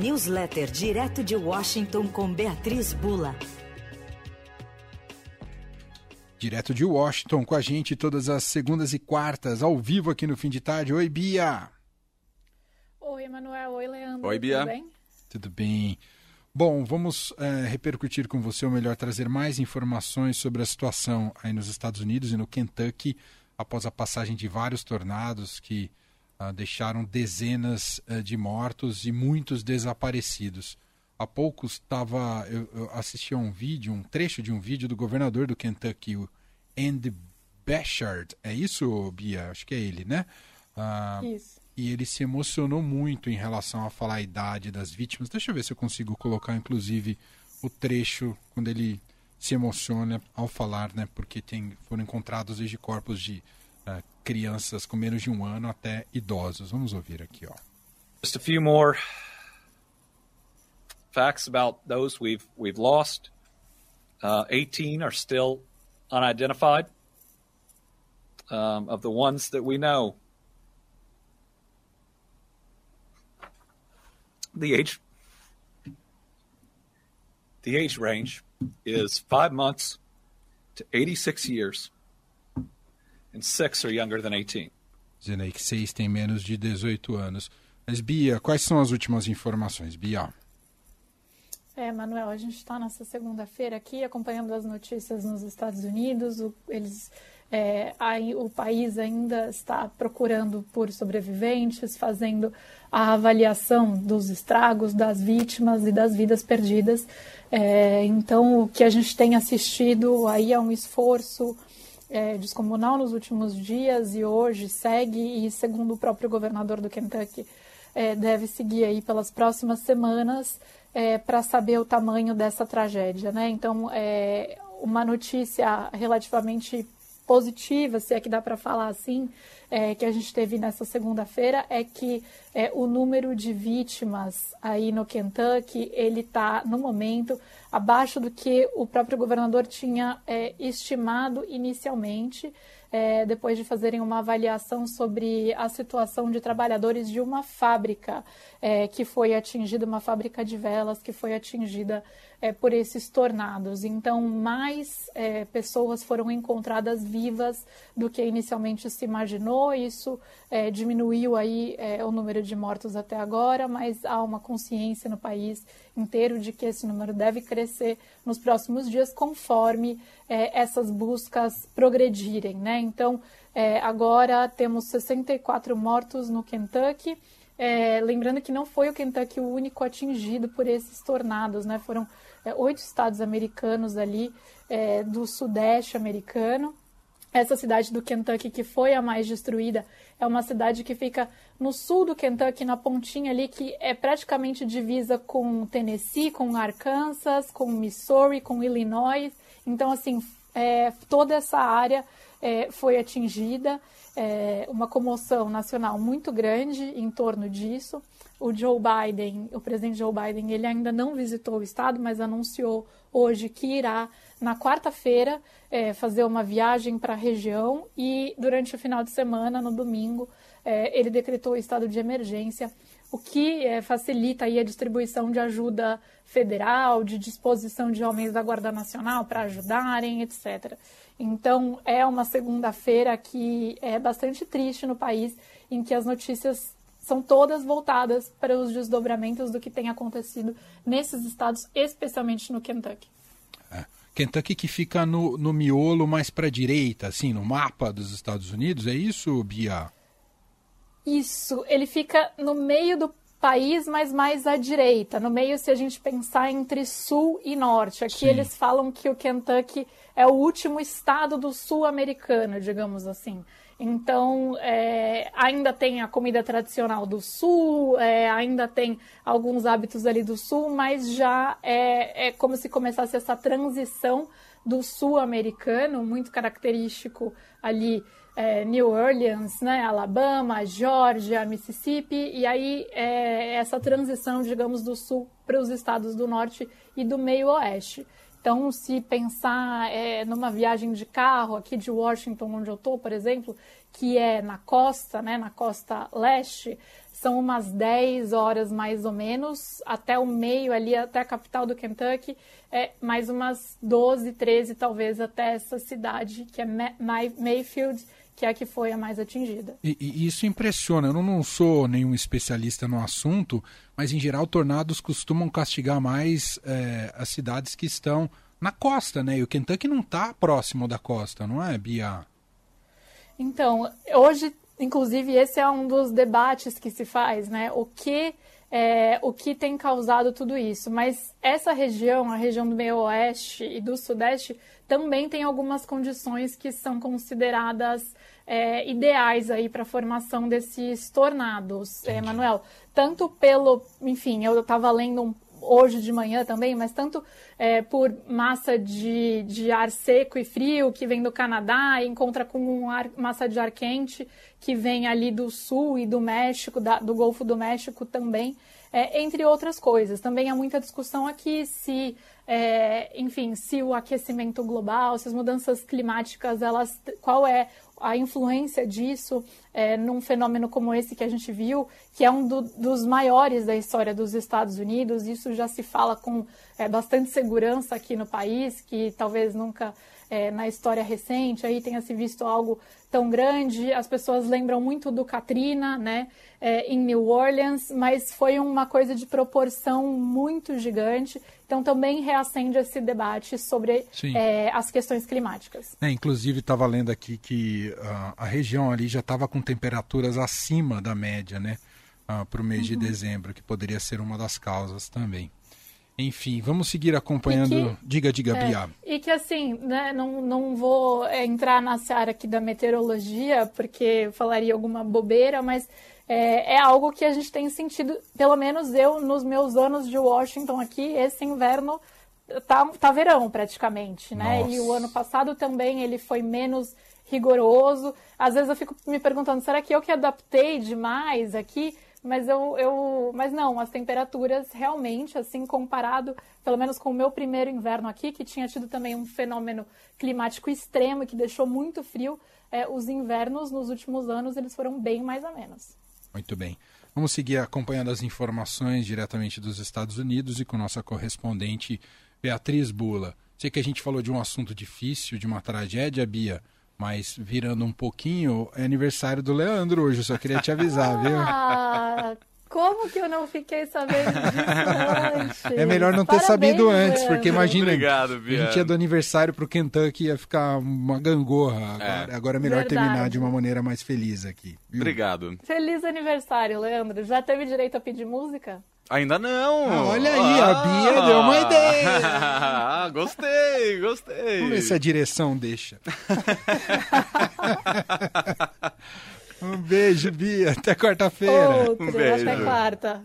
Newsletter direto de Washington com Beatriz Bula. Direto de Washington com a gente todas as segundas e quartas, ao vivo aqui no fim de tarde. Oi, Bia. Oi, Emanuel. Oi, Leandro. Oi, Bia. Tudo bem? Tudo bem. Bom, vamos é, repercutir com você, ou melhor, trazer mais informações sobre a situação aí nos Estados Unidos e no Kentucky, após a passagem de vários tornados que ah, deixaram dezenas uh, de mortos e muitos desaparecidos. Há pouco estava eu, eu assisti a um vídeo, um trecho de um vídeo do governador do Kentucky, o Andy Bechard. É isso, Bia? Acho que é ele, né? Uh, isso. E ele se emocionou muito em relação a falar a idade das vítimas. Deixa eu ver se eu consigo colocar, inclusive, o trecho quando ele se emociona ao falar, né? Porque tem, foram encontrados desde corpos de uh, crianças com menos de um ano até idosos. Vamos ouvir aqui, ó. Just a few more facts about those we've we've lost. Uh, 18 are still unidentified. Um, of the ones that we know, the age the age range is five months to 86 years and six are younger than 18. Dizendo aí que seis tem menos de 18 anos. Mas, Bia, quais são as últimas informações, Bia? É, Manuel, a gente está nessa segunda-feira aqui acompanhando as notícias nos Estados Unidos. O, eles, é, aí, o país ainda está procurando por sobreviventes, fazendo a avaliação dos estragos, das vítimas e das vidas perdidas. É, então, o que a gente tem assistido aí é um esforço é, descomunal nos últimos dias e hoje segue, e segundo o próprio governador do Kentucky, é, deve seguir aí pelas próximas semanas é, para saber o tamanho dessa tragédia. Né? Então, é, uma notícia relativamente positiva, se é que dá para falar assim, é, que a gente teve nessa segunda-feira é que é, o número de vítimas aí no Kentucky ele está no momento abaixo do que o próprio governador tinha é, estimado inicialmente. É, depois de fazerem uma avaliação sobre a situação de trabalhadores de uma fábrica é, que foi atingida, uma fábrica de velas que foi atingida é, por esses tornados. Então, mais pessoas foram encontradas vivas do que inicialmente se imaginou. Isso é, diminuiu aí é, o número de mortos até agora, mas há uma consciência no país inteiro de que esse número deve crescer nos próximos dias conforme é, essas buscas progredirem, né? Então, é, agora temos 64 mortos no Kentucky. É, lembrando que não foi o Kentucky o único atingido por esses tornados, né? Foram é, oito estados americanos ali do sudeste americano. Essa cidade do Kentucky, que foi a mais destruída, é uma cidade que fica no sul do Kentucky, na pontinha ali, que é praticamente divisa com Tennessee, com Arkansas, com Missouri, com Illinois. Então, assim, é, toda essa área é, foi atingida, é, uma comoção nacional muito grande em torno disso. O Joe Biden, o presidente Joe Biden, ele ainda não visitou o estado, mas anunciou hoje que irá na quarta-feira é, fazer uma viagem para a região e durante o final de semana, no domingo, é, ele decretou o estado de emergência, o que é, facilita aí a distribuição de ajuda federal, de disposição de homens da Guarda Nacional para ajudarem, etc. Então, é uma segunda-feira que é bastante triste no país, em que as notícias são todas voltadas para os desdobramentos do que tem acontecido nesses estados, especialmente no Kentucky. É. Kentucky que fica no, no miolo mais para a direita, assim, no mapa dos Estados Unidos, é isso, Bia? Isso, ele fica no meio do país, mas mais à direita. No meio, se a gente pensar entre sul e norte. Aqui Sim. eles falam que o Kentucky é o último estado do sul americano, digamos assim. Então, é, ainda tem a comida tradicional do sul, é, ainda tem alguns hábitos ali do sul, mas já é, é como se começasse essa transição do sul americano, muito característico ali é, New Orleans, né, Alabama, Georgia, Mississippi, e aí é, essa transição, digamos, do sul para os estados do norte e do meio oeste. Então, se pensar é, numa viagem de carro aqui de Washington, onde eu estou, por exemplo, que é na costa, né, na costa leste, são umas 10 horas mais ou menos, até o meio ali, até a capital do Kentucky, é mais umas 12, 13 talvez até essa cidade, que é Mayfield, que é a que foi a mais atingida. E, e isso impressiona. Eu não sou nenhum especialista no assunto, mas em geral tornados costumam castigar mais é, as cidades que estão na costa, né? E o Kentucky não está próximo da costa, não é, Bia? Então, hoje Inclusive, esse é um dos debates que se faz, né? O que, é, o que tem causado tudo isso. Mas essa região, a região do meio oeste e do sudeste, também tem algumas condições que são consideradas é, ideais aí para a formação desses tornados, é, Manuel. Tanto pelo, enfim, eu estava lendo um, hoje de manhã também, mas tanto é, por massa de, de ar seco e frio que vem do Canadá encontra com um ar, massa de ar quente que vem ali do sul e do México, da, do Golfo do México também, é, entre outras coisas. Também há muita discussão aqui se, é, enfim, se o aquecimento global, se as mudanças climáticas, elas, qual é a influência disso é, num fenômeno como esse que a gente viu, que é um do, dos maiores da história dos Estados Unidos. Isso já se fala com é, bastante segurança aqui no país, que talvez nunca é, na história recente aí tenha se visto algo tão grande. As pessoas lembram muito do Katrina, né, é, em New Orleans, mas foi uma coisa de proporção muito gigante. Então também reacende esse debate sobre é, as questões climáticas. É, inclusive estava lendo aqui que uh, a região ali já estava com temperaturas acima da média, né, uh, para o mês uhum. de dezembro, que poderia ser uma das causas também. Enfim, vamos seguir acompanhando. Que, diga, diga, é, Bia. E que assim, né, não, não vou entrar na seara aqui da meteorologia, porque falaria alguma bobeira, mas é, é, algo que a gente tem sentido, pelo menos eu, nos meus anos de Washington aqui, esse inverno tá, tá verão praticamente, né? Nossa. E o ano passado também ele foi menos rigoroso. Às vezes eu fico me perguntando, será que eu que adaptei demais aqui? Mas eu, eu, mas não, as temperaturas realmente, assim, comparado, pelo menos com o meu primeiro inverno aqui, que tinha tido também um fenômeno climático extremo que deixou muito frio, é, os invernos nos últimos anos eles foram bem mais ou menos. Muito bem. Vamos seguir acompanhando as informações diretamente dos Estados Unidos e com nossa correspondente Beatriz Bula. Sei que a gente falou de um assunto difícil, de uma tragédia, Bia, mas virando um pouquinho, é aniversário do Leandro hoje, eu só queria te avisar, viu? Ah, como que eu não fiquei sabendo disso antes? É melhor não ter Parabéns, sabido antes, porque imagina, Obrigado, a gente ia do aniversário pro Kentucky ia ficar uma gangorra. Agora é, agora é melhor Verdade. terminar de uma maneira mais feliz aqui. Viu? Obrigado. Feliz aniversário, Leandro. Já teve direito a pedir música? Ainda não. Ah, olha aí, ah, a Bia deu uma ideia. Ah, gostei, gostei. Vamos ver se a direção deixa. um beijo, Bia. Até quarta-feira. Um beijo. Até quarta.